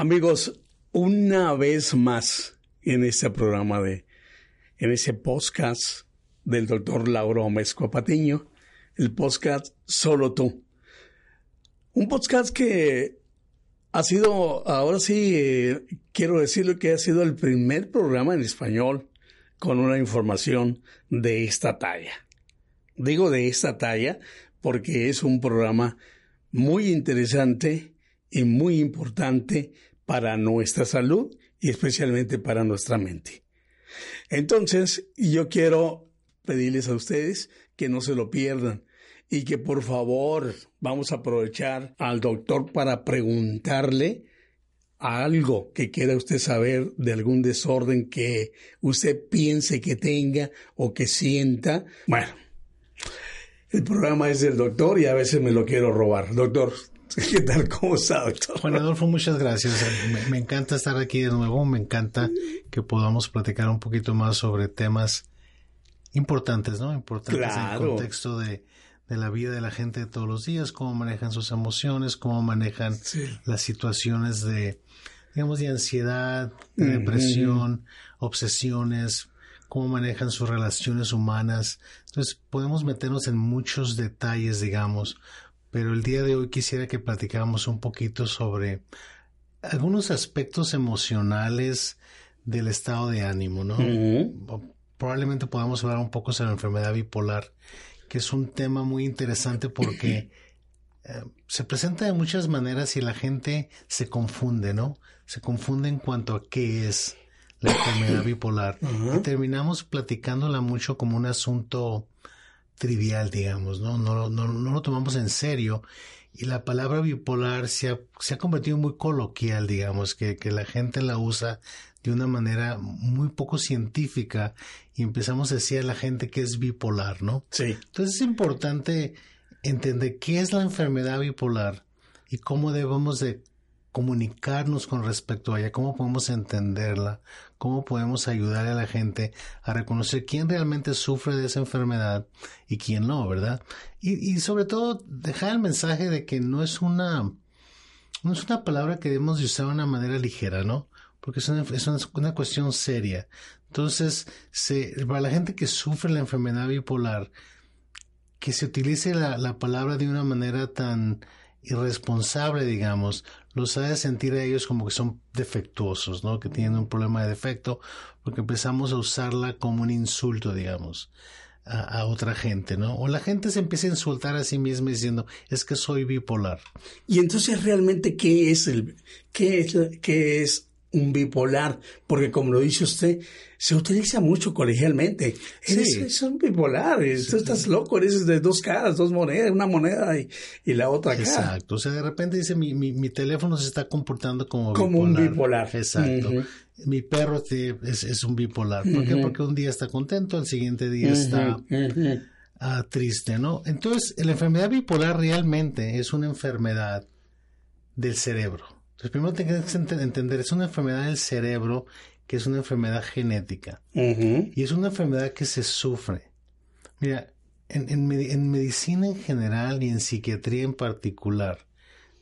Amigos, una vez más en este programa de, en ese podcast del doctor Lauro Patiño, el podcast Solo tú. Un podcast que ha sido, ahora sí, eh, quiero decirlo que ha sido el primer programa en español con una información de esta talla. Digo de esta talla porque es un programa muy interesante y muy importante para nuestra salud y especialmente para nuestra mente. Entonces, yo quiero pedirles a ustedes que no se lo pierdan y que por favor vamos a aprovechar al doctor para preguntarle algo que quiera usted saber de algún desorden que usted piense que tenga o que sienta. Bueno, el programa es del doctor y a veces me lo quiero robar. Doctor, ¿Qué tal? ¿Cómo está, doctor? Juan Adolfo, muchas gracias. Me, encanta estar aquí de nuevo. Me encanta que podamos platicar un poquito más sobre temas importantes, ¿no? Importantes en el contexto de, la vida de la gente de todos los días, cómo manejan sus emociones, cómo manejan las situaciones de, digamos, de ansiedad, de depresión, obsesiones, cómo manejan sus relaciones humanas. Entonces, podemos meternos en muchos detalles, digamos, pero el día de hoy quisiera que platicáramos un poquito sobre algunos aspectos emocionales del estado de ánimo, ¿no? Probablemente podamos hablar un poco sobre la enfermedad bipolar, que es un tema muy interesante porque eh, se presenta de muchas maneras y la gente se confunde, ¿no? Se confunde en cuanto a qué es la enfermedad bipolar. Y terminamos platicándola mucho como un asunto trivial, digamos, ¿no? No, no, no lo tomamos en serio. Y la palabra bipolar se ha, se ha convertido muy coloquial, digamos, que, que la gente la usa de una manera muy poco científica y empezamos a decir a la gente que es bipolar, ¿no? Sí. Entonces es importante entender qué es la enfermedad bipolar y cómo debemos de comunicarnos con respecto a ella, cómo podemos entenderla, cómo podemos ayudar a la gente a reconocer quién realmente sufre de esa enfermedad y quién no, ¿verdad? Y, y sobre todo dejar el mensaje de que no es una, no es una palabra que debemos de usar de una manera ligera, ¿no? Porque es una, es una cuestión seria. Entonces, se, para la gente que sufre la enfermedad bipolar, que se utilice la, la palabra de una manera tan irresponsable, digamos, los hace sentir a ellos como que son defectuosos, ¿no? Que tienen un problema de defecto, porque empezamos a usarla como un insulto, digamos, a, otra gente, ¿no? O la gente se empieza a insultar a sí misma diciendo, es que soy bipolar. Y entonces realmente, ¿qué es el, qué es, qué es un bipolar, porque como lo dice usted, se utiliza mucho colegialmente. Es un bipolar, tú estás loco, eres de dos caras, dos monedas, una moneda y, la otra cara. Exacto, o sea, de repente dice, mi, mi, mi teléfono se está comportando como, como un bipolar. Exacto. Mi perro es, es, un bipolar. ¿Por qué? Porque un día está contento, el siguiente día está ah, triste, ¿no? Entonces, la enfermedad bipolar realmente es una enfermedad del cerebro entonces, primero tienes que entender, es una enfermedad del cerebro que es una enfermedad genética. Y es una enfermedad que se sufre. Mira, en, en, medicina en general y en psiquiatría en particular,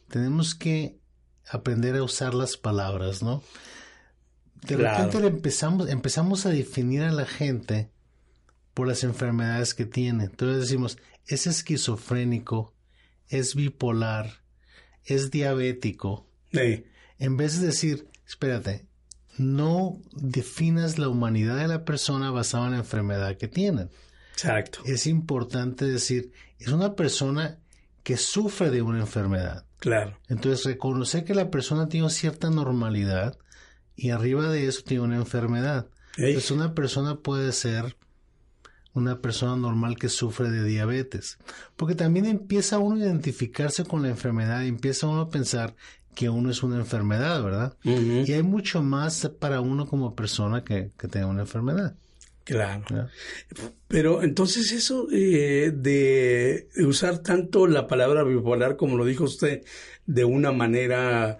tenemos que aprender a usar las palabras, ¿no? De repente empezamos, empezamos a definir a la gente por las enfermedades que tiene. Entonces decimos, es esquizofrénico, es bipolar, es diabético, en vez de decir, espérate, no definas la humanidad de la persona basada en la enfermedad que tienen. Exacto. Es importante decir, es una persona que sufre de una enfermedad. Claro. Entonces, reconocer que la persona tiene cierta normalidad y arriba de eso tiene una enfermedad. Entonces, una persona puede ser una persona normal que sufre de diabetes. Porque también empieza uno a identificarse con la enfermedad, empieza uno a pensar que uno es una enfermedad, ¿verdad? Y hay mucho más para uno como persona que, que tenga una enfermedad. Claro. Pero entonces eso eh, de usar tanto la palabra bipolar, como lo dijo usted, de una manera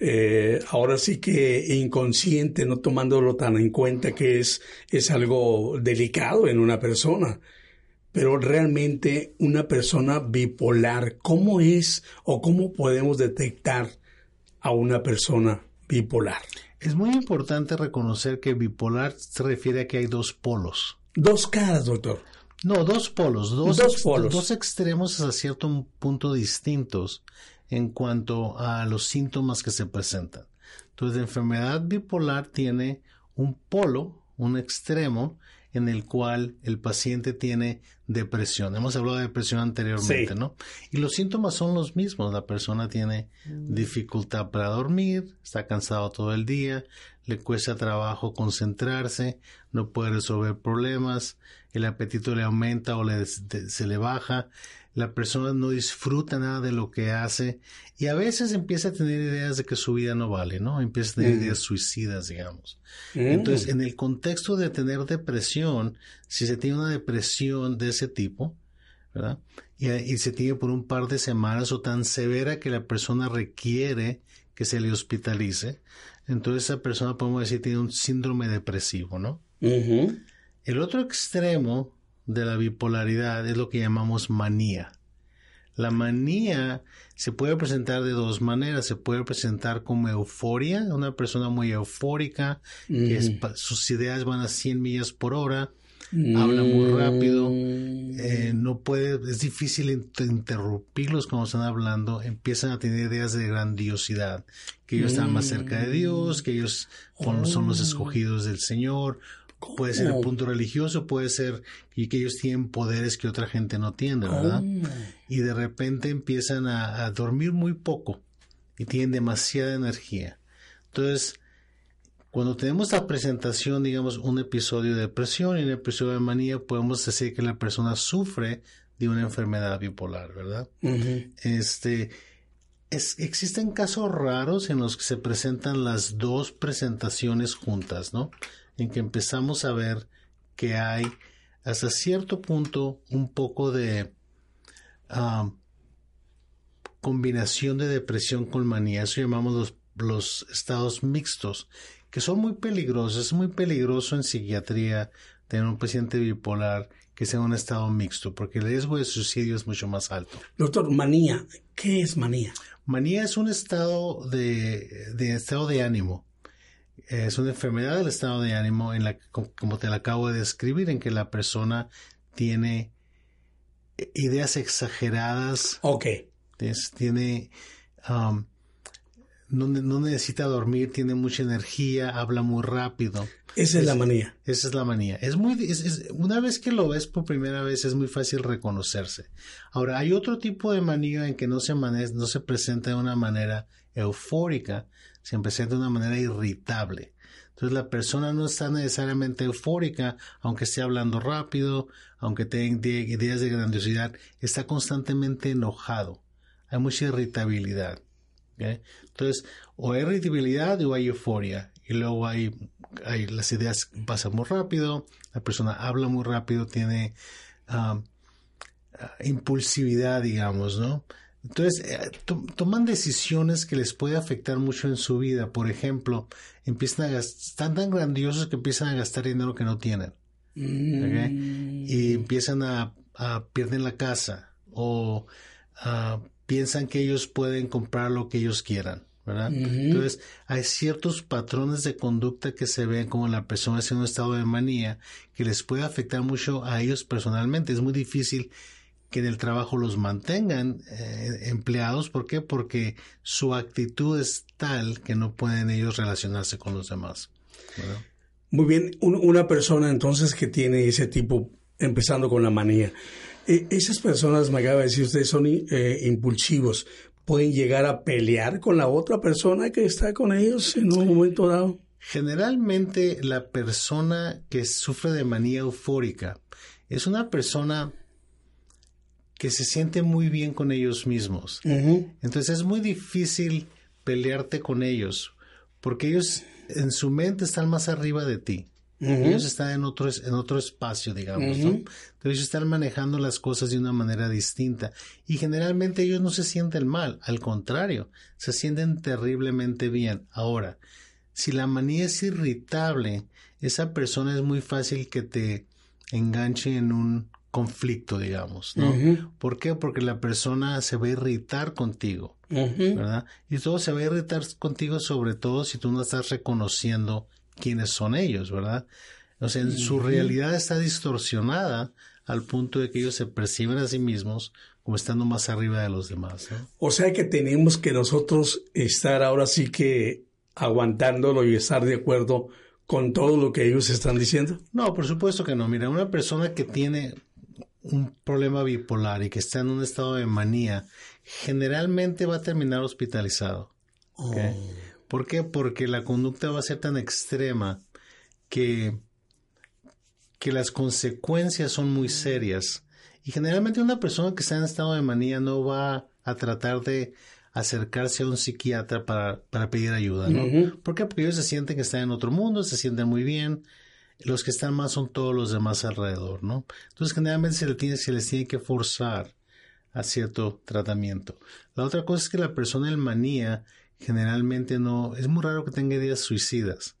eh, ahora sí que inconsciente, no tomándolo tan en cuenta que es, es algo delicado en una persona. Pero realmente una persona bipolar, ¿cómo es o cómo podemos detectar a una persona bipolar? Es muy importante reconocer que bipolar se refiere a que hay dos polos. Dos caras, doctor. No, dos polos, dos, dos polos. Dos extremos a cierto punto distintos en cuanto a los síntomas que se presentan. Entonces, la enfermedad bipolar tiene un polo, un extremo, en el cual el paciente tiene depresión. Hemos hablado de depresión anteriormente, ¿no? Y los síntomas son los mismos. La persona tiene dificultad para dormir, está cansado todo el día, le cuesta trabajo concentrarse, no puede resolver problemas, el apetito le aumenta o le, se le baja, la persona no disfruta nada de lo que hace y a veces empieza a tener ideas de que su vida no vale, ¿no? Empieza a tener mm. ideas suicidas, digamos. Mm. Entonces, en el contexto de tener depresión, si se tiene una depresión de ese tipo, ¿verdad? Y, y se tiene por un par de semanas o tan severa que la persona requiere que se le hospitalice, entonces esa persona podemos decir tiene un síndrome depresivo, ¿no? El otro extremo de la bipolaridad es lo que llamamos manía. La manía se puede presentar de dos maneras. Se puede presentar como euforia, una persona muy eufórica, que sus ideas van a 100 millas por hora, habla muy rápido, eh, no puede, es difícil interrumpirlos cuando están hablando, empiezan a tener ideas de grandiosidad, que ellos están más cerca de Dios, que ellos son los escogidos del Señor, Puede ser el punto religioso, puede ser y que ellos tienen poderes que otra gente no tiene, ¿verdad? Y de repente empiezan a, dormir muy poco y tienen demasiada energía. Entonces, cuando tenemos la presentación, digamos, un episodio de depresión y un episodio de manía, podemos decir que la persona sufre de una enfermedad bipolar, ¿verdad? Este, es, existen casos raros en los que se presentan las dos presentaciones juntas, ¿no? en que empezamos a ver que hay hasta cierto punto un poco de ah, combinación de depresión con manía. Eso llamamos los, los estados mixtos, que son muy peligrosos. Es muy peligroso en psiquiatría tener un paciente bipolar que sea un estado mixto, porque el riesgo de suicidio es mucho más alto. Doctor, manía, ¿qué es manía? Manía es un estado de, de estado de ánimo es una enfermedad del estado de ánimo en la como te la acabo de describir, en que la persona tiene ideas exageradas. Ok. tiene um, no, necesita dormir, tiene mucha energía, habla muy rápido. Esa es, la manía. Esa es la manía. Es muy, una vez que lo ves por primera vez es muy fácil reconocerse. Ahora, hay otro tipo de manía en que no se, no se presenta de una manera eufórica, se presenta de una manera irritable. Entonces la persona no está necesariamente eufórica, aunque esté hablando rápido, aunque tenga ideas de grandiosidad, está constantemente enojado. Hay mucha irritabilidad. Entonces, o hay irritabilidad o hay euforia. Y luego hay, hay las ideas pasan muy rápido, la persona habla muy rápido, tiene ah, ah, impulsividad, digamos, ¿no? Entonces, eh, toman decisiones que les puede afectar mucho en su vida. Por ejemplo, empiezan a están tan grandiosos que empiezan a gastar dinero que no tienen. Mm. Y empiezan a, a, pierden la casa o piensan que ellos pueden comprar lo que ellos quieran. ¿Verdad? Entonces, hay ciertos patrones de conducta que se ven como la persona en un estado de manía que les puede afectar mucho a ellos personalmente. Es muy difícil que en el trabajo los mantengan eh, empleados. ¿Por qué? Porque su actitud es tal que no pueden ellos relacionarse con los demás. Muy bien, una persona entonces que tiene ese tipo, empezando con la manía, e, esas personas, me acaba de decir usted, son eh, impulsivos. ¿Pueden llegar a pelear con la otra persona que está con ellos en un momento dado? Generalmente la persona que sufre de manía eufórica es una persona que se siente muy bien con ellos mismos. Entonces es muy difícil pelearte con ellos, porque ellos en su mente están más arriba de ti. Ellos están en otro, en otro espacio, digamos, ¿no? Pero ellos están manejando las cosas de una manera distinta. Y generalmente ellos no se sienten mal, al contrario, se sienten terriblemente bien. Ahora, si la manía es irritable, esa persona es muy fácil que te enganche en un conflicto, digamos, ¿no? ¿Por qué? Porque la persona se va a irritar contigo, ¿verdad? Y todo se va a irritar contigo sobre todo si tú no estás reconociendo quiénes son ellos, ¿verdad? O sea, su realidad está distorsionada al punto de que ellos se perciben a sí mismos como estando más arriba de los demás. O sea que tenemos que nosotros estar ahora sí que aguantándolo y estar de acuerdo con todo lo que ellos están diciendo. No, por supuesto que no. Mira, una persona que tiene un problema bipolar y que está en un estado de manía, generalmente va a terminar hospitalizado. Oh. ¿Por qué? Porque la conducta va a ser tan extrema que, que las consecuencias son muy serias. Y generalmente una persona que está en estado de manía no va a tratar de acercarse a un psiquiatra para, para pedir ayuda, ¿no? ¿Por qué? Porque ellos se sienten que están en otro mundo, se sienten muy bien, los que están más son todos los demás alrededor, ¿no? Entonces generalmente se, les tiene que forzar a cierto tratamiento. La otra cosa es que la persona en manía generalmente no, es muy raro que tenga ideas suicidas,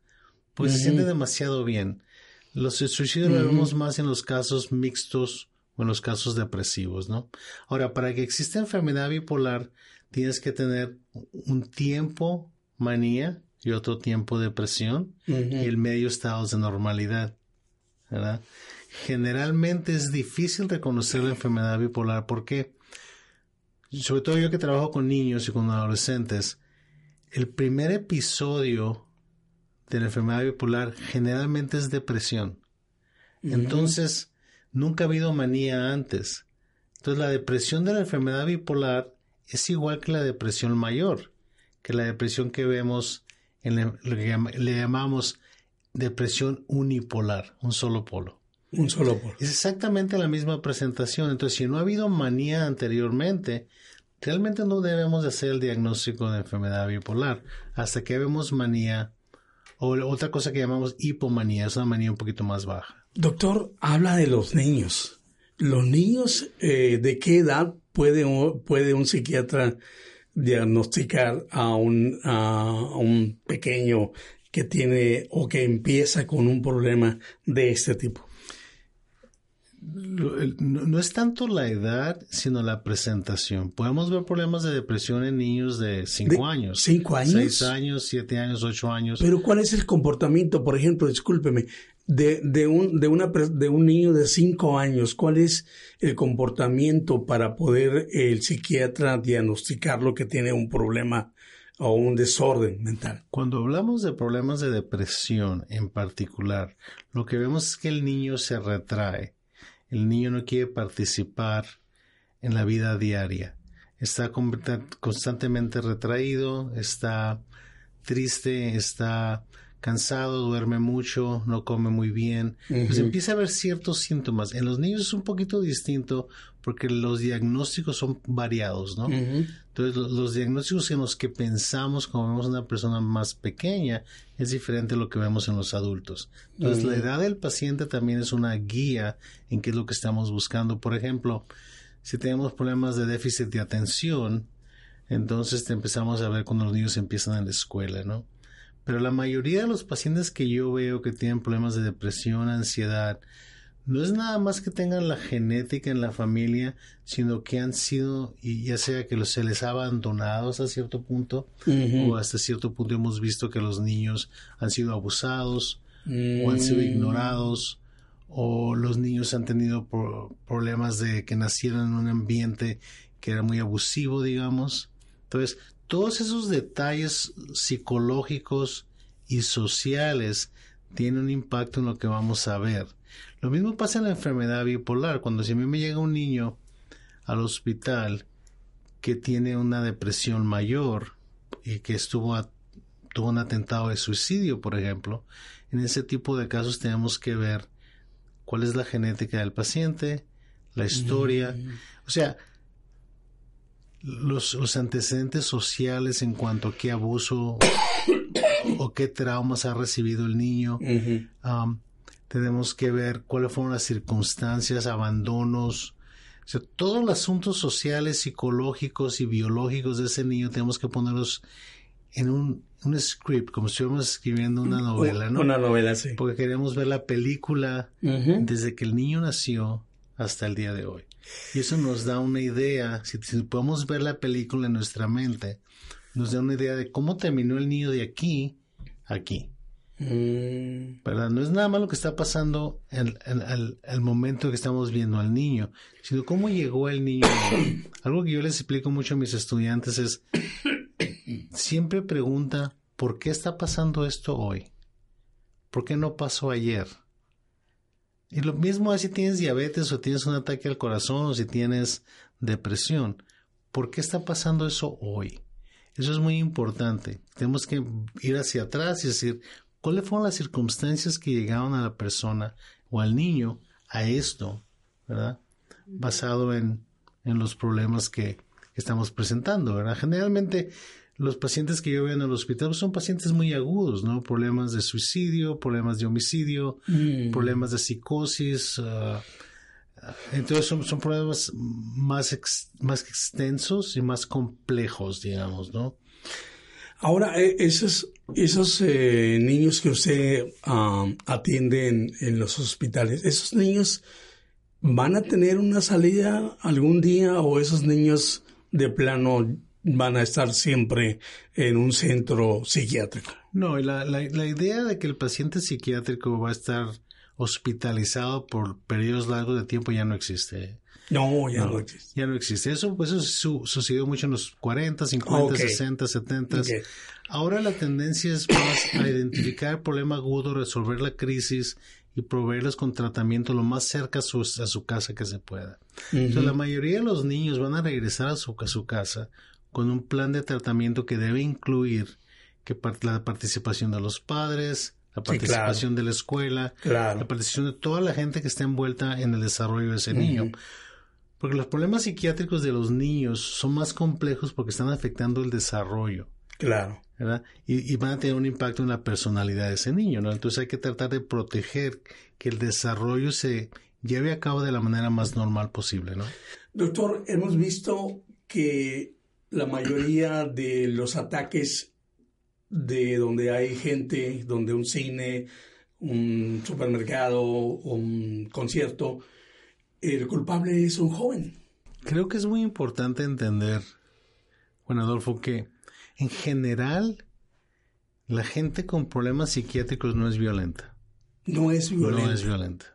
pues se siente demasiado bien. Los suicidios lo vemos más en los casos mixtos o en los casos depresivos, ¿no? Ahora, para que exista enfermedad bipolar, tienes que tener un tiempo manía y otro tiempo depresión y el medio estados de normalidad. ¿verdad? Generalmente es difícil reconocer la enfermedad bipolar porque, sobre todo yo que trabajo con niños y con adolescentes, el primer episodio de la enfermedad bipolar generalmente es depresión. Entonces, nunca ha habido manía antes. Entonces, la depresión de la enfermedad bipolar es igual que la depresión mayor, que la depresión que vemos en lo que le llamamos depresión unipolar, un solo polo. Un solo polo. Es exactamente la misma presentación. Entonces, si no ha habido manía anteriormente, realmente no debemos de hacer el diagnóstico de enfermedad bipolar hasta que vemos manía o otra cosa que llamamos hipomanía, es una manía un poquito más baja. Doctor, habla de los niños. ¿Los niños eh, de qué edad puede, puede un psiquiatra diagnosticar a un, a un pequeño que tiene o que empieza con un problema de este tipo? No, es tanto la edad, sino la presentación. Podemos ver problemas de depresión en niños de 5 años. 5 años? 6 años, 7 años, 8 años. Pero ¿cuál es el comportamiento? Por ejemplo, discúlpeme, de, de, un, de, una, de un niño de 5 años, ¿cuál es el comportamiento para poder el psiquiatra diagnosticar lo que tiene un problema o un desorden mental? Cuando hablamos de problemas de depresión en particular, lo que vemos es que el niño se retrae. El niño no quiere participar en la vida diaria. Está constantemente retraído, está triste, está cansado, duerme mucho, no come muy bien. Pues empieza a haber ciertos síntomas. En los niños es un poquito distinto porque los diagnósticos son variados, ¿no? Entonces, los diagnósticos en los que pensamos como vemos una persona más pequeña es diferente a lo que vemos en los adultos. Entonces, la edad del paciente también es una guía en qué es lo que estamos buscando. Por ejemplo, si tenemos problemas de déficit de atención, entonces te empezamos a ver cuando los niños empiezan en la escuela, ¿no? Pero la mayoría de los pacientes que yo veo que tienen problemas de depresión, ansiedad, no es nada más que tengan la genética en la familia, sino que han sido, y ya sea que se les ha abandonado hasta cierto punto, o hasta cierto punto hemos visto que los niños han sido abusados, o han sido mm. ignorados, o los niños han tenido problemas de que nacieron en un ambiente que era muy abusivo, digamos. Entonces, todos esos detalles psicológicos y sociales tienen un impacto en lo que vamos a ver. Lo mismo pasa en la enfermedad bipolar. Cuando si a mí me llega un niño al hospital que tiene una depresión mayor y que estuvo tuvo un atentado de suicidio, por ejemplo, en ese tipo de casos tenemos que ver cuál es la genética del paciente, la historia. Mm. O sea, los, los, antecedentes sociales en cuanto a qué abuso o qué traumas ha recibido el niño. Um, tenemos que ver cuáles fueron las circunstancias, abandonos. O sea, todos los asuntos sociales, psicológicos y biológicos de ese niño tenemos que ponerlos en un, un script, como si estuviéramos escribiendo una novela, ¿no? Una novela, sí. Porque queremos ver la película desde que el niño nació hasta el día de hoy. Y eso nos da una idea, si, podemos ver la película en nuestra mente, nos da una idea de cómo terminó el niño de aquí a aquí. Mm. ¿Verdad? No es nada más lo que está pasando en, el momento que estamos viendo al niño, sino cómo llegó el niño. Algo que yo les explico mucho a mis estudiantes es, siempre pregunta, ¿por qué está pasando esto hoy? ¿Por qué no pasó ayer? Y lo mismo es si tienes diabetes o tienes un ataque al corazón o si tienes depresión. ¿Por qué está pasando eso hoy? Eso es muy importante. Tenemos que ir hacia atrás y decir, ¿cuáles fueron las circunstancias que llegaron a la persona o al niño a esto, ¿verdad? Basado en, en los problemas que, estamos presentando, ¿verdad? Generalmente los pacientes que yo veo en el hospital son pacientes muy agudos, ¿no? Problemas de suicidio, problemas de homicidio, mm. problemas de psicosis. Ah, entonces son, son, problemas más, más extensos y más complejos, digamos, ¿no? Ahora, eh, esos, esos eh, niños que usted ah, atiende en, en los hospitales, ¿esos niños van a tener una salida algún día o esos niños de plano van a estar siempre en un centro psiquiátrico. No, la, la, la, idea de que el paciente psiquiátrico va a estar hospitalizado por periodos largos de tiempo ya no existe. No, ya no, existe. Ya no existe. Eso, pues, eso sucedió mucho en los 40, 50, 60, 70. Ahora la tendencia es más a identificar el problema agudo, resolver la crisis y proveerles con tratamiento lo más cerca a su, a su casa que se pueda. Entonces, la mayoría de los niños van a regresar a su, a su casa con un plan de tratamiento que debe incluir que la participación de los padres, la participación de la escuela, la participación de toda la gente que está envuelta en el desarrollo de ese niño. Porque los problemas psiquiátricos de los niños son más complejos porque están afectando el desarrollo. Claro. ¿verdad? Y, van a tener un impacto en la personalidad de ese niño, ¿no? Entonces hay que tratar de proteger que el desarrollo se lleve a cabo de la manera más normal posible, ¿no? Doctor, hemos visto que la mayoría de los ataques de donde hay gente, donde un cine, un supermercado, un concierto, el culpable es un joven. Creo que es muy importante entender, Juan Adolfo, que en general la gente con problemas psiquiátricos no es violenta. No es violenta. No es violenta.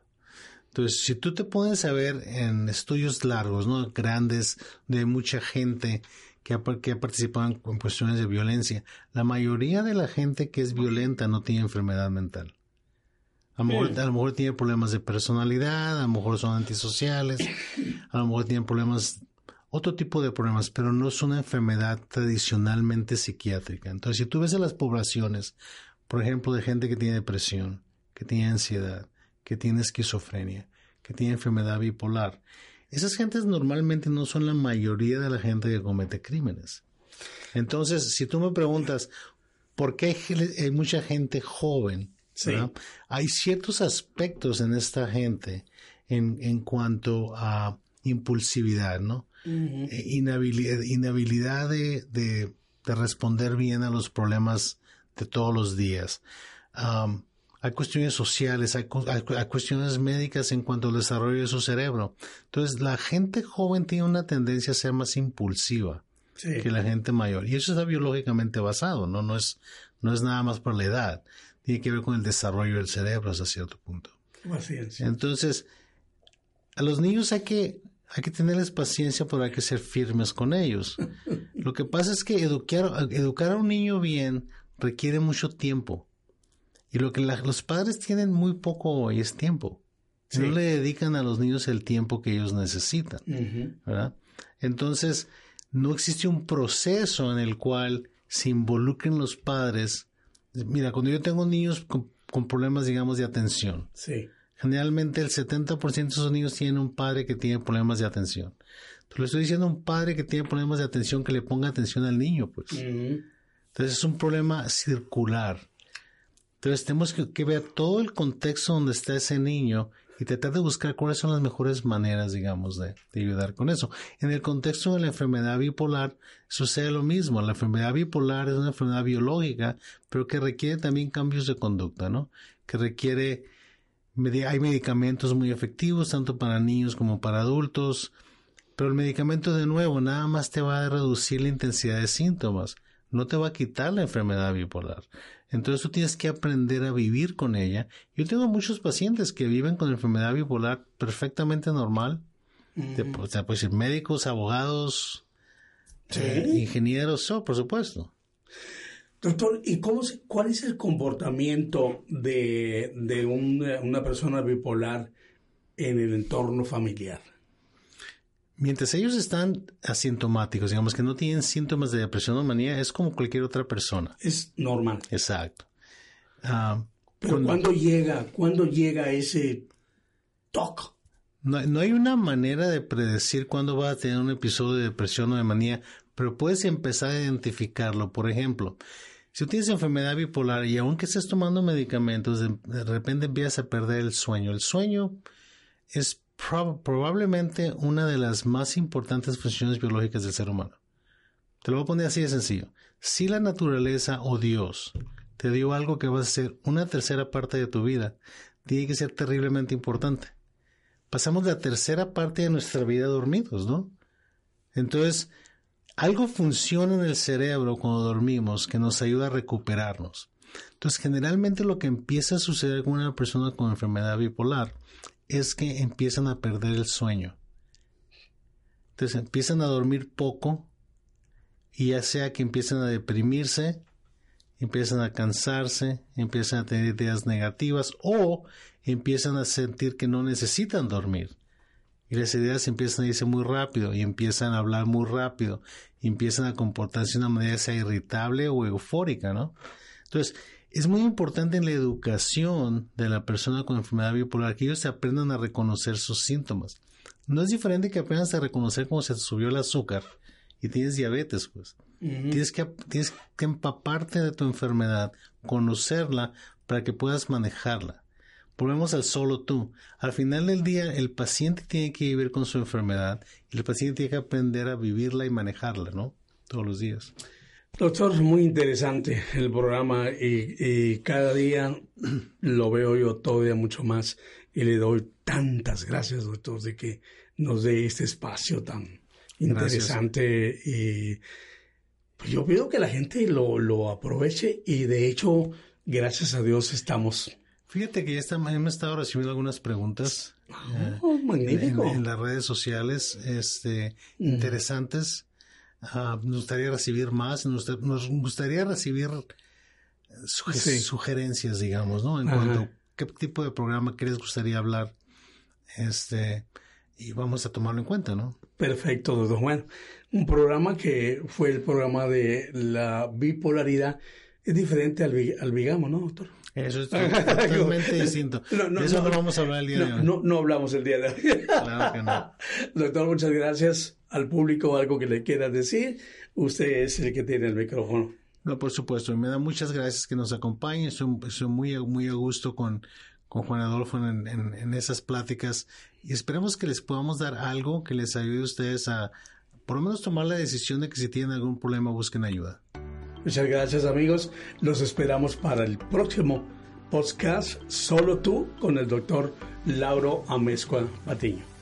Entonces, si tú te pones a ver en estudios largos, ¿no? Grandes, de mucha gente que ha, que participado en, cuestiones de violencia. La mayoría de la gente que es violenta no tiene enfermedad mental. A lo, mejor, a lo mejor tiene problemas de personalidad, a lo mejor son antisociales, a lo mejor tienen problemas, otro tipo de problemas, pero no es una enfermedad tradicionalmente psiquiátrica. Entonces, si tú ves a las poblaciones, por ejemplo, de gente que tiene depresión, que tiene ansiedad, que tiene esquizofrenia, que tiene enfermedad bipolar, esas gentes normalmente no son la mayoría de la gente que comete crímenes. Entonces, si tú me preguntas, ¿por qué hay mucha gente joven? Hay ciertos aspectos en esta gente en, en cuanto a impulsividad, ¿no? Eh, inhabilidad, de, de, responder bien a los problemas de todos los días hay cuestiones sociales, hay, cuestiones médicas en cuanto al desarrollo de su cerebro. Entonces, la gente joven tiene una tendencia a ser más impulsiva que la gente mayor. Y eso está biológicamente basado, ¿no? No es, no es nada más por la edad. Tiene que ver con el desarrollo del cerebro hasta cierto punto. Entonces, a los niños hay que, hay que tenerles paciencia, pero hay que ser firmes con ellos. Lo que pasa es que educar, educar a un niño bien requiere mucho tiempo. Y lo que los padres tienen muy poco hoy es tiempo. No le dedican a los niños el tiempo que ellos necesitan. ¿verdad? Entonces, no existe un proceso en el cual se involucren los padres. Mira, cuando yo tengo niños con, problemas, digamos, de atención, sí. Generalmente el 70% de esos niños tienen un padre que tiene problemas de atención. Entonces le estoy diciendo a un padre que tiene problemas de atención que le ponga atención al niño, pues. Entonces es un problema circular. Entonces tenemos que, ver todo el contexto donde está ese niño y tratar de buscar cuáles son las mejores maneras, digamos, de, ayudar con eso. En el contexto de la enfermedad bipolar sucede lo mismo. La enfermedad bipolar es una enfermedad biológica, pero que requiere también cambios de conducta, ¿no? Que requiere, hay medicamentos muy efectivos, tanto para niños como para adultos, pero el medicamento de nuevo nada más te va a reducir la intensidad de síntomas, no te va a quitar la enfermedad bipolar. Entonces tú tienes que aprender a vivir con ella. Yo tengo muchos pacientes que viven con enfermedad bipolar perfectamente normal. o sea, pues médicos, abogados, eh, ingenieros, por supuesto. Doctor, ¿y cómo cuál es el comportamiento de, de una persona bipolar en el entorno familiar? Mientras ellos están asintomáticos, digamos que no tienen síntomas de depresión o manía, es como cualquier otra persona. Es normal. Exacto. Ah, Pero ¿cuándo llega, cuándo llega ese toque? No, no, hay una manera de predecir cuándo va a tener un episodio de depresión o de manía, pero puedes empezar a identificarlo. Por ejemplo, si tienes enfermedad bipolar y aunque estés tomando medicamentos, de, de repente empiezas a perder el sueño. El sueño es probablemente una de las más importantes funciones biológicas del ser humano. Te lo voy a poner así de sencillo. Si la naturaleza o Dios te dio algo que va a ser una tercera parte de tu vida, tiene que ser terriblemente importante. Pasamos la tercera parte de nuestra vida dormidos, ¿no? Entonces, algo funciona en el cerebro cuando dormimos que nos ayuda a recuperarnos. Entonces, generalmente lo que empieza a suceder con una persona con enfermedad bipolar es que empiezan a perder el sueño. Entonces empiezan a dormir poco y ya sea que empiezan a deprimirse, empiezan a cansarse, empiezan a tener ideas negativas o empiezan a sentir que no necesitan dormir. Y las ideas empiezan a irse muy rápido y empiezan a hablar muy rápido y empiezan a comportarse de una manera sea irritable o eufórica, ¿no? Entonces, es muy importante en la educación de la persona con enfermedad bipolar que ellos se aprendan a reconocer sus síntomas. No es diferente que aprendas a reconocer cómo se te subió el azúcar y tienes diabetes, pues. tienes, que, tienes que empaparte de tu enfermedad, conocerla para que puedas manejarla. Volvemos al solo tú. Al final del día, el paciente tiene que vivir con su enfermedad y el paciente tiene que aprender a vivirla y manejarla, ¿no? Todos los días. Doctor, muy interesante el programa y, cada día lo veo yo todavía mucho más y le doy tantas gracias, doctor, de que nos dé este espacio tan interesante y pues yo pido que la gente lo, lo aproveche y de hecho, gracias a Dios estamos Fíjate que ya está, hemos estado recibiendo algunas preguntas ah, magnífico. En, las redes sociales este, interesantes nos gustaría recibir más, nos, gustaría recibir sugerencias, digamos, ¿no? En cuanto a qué tipo de programa que les gustaría hablar, este, y vamos a tomarlo en cuenta, ¿no? Perfecto, doctor Juan. Un programa que fue el programa de la bipolaridad es diferente al, al bigamo, ¿no, doctor? Eso es totalmente distinto. eso no, vamos a hablar el día de hoy. No, no hablamos el día de hoy. claro que no. Doctor, muchas gracias al público algo que le quiera decir, usted es el que tiene el micrófono. No, por supuesto. Me da muchas gracias que nos acompañen. Estoy, muy, muy a gusto con, con Juan Adolfo en, en, esas pláticas y esperemos que les podamos dar algo que les ayude a ustedes a por lo menos tomar la decisión de que si tienen algún problema busquen ayuda. Muchas gracias amigos. Los esperamos para el próximo podcast Solo tú con el doctor Lauro Amezcua Patiño.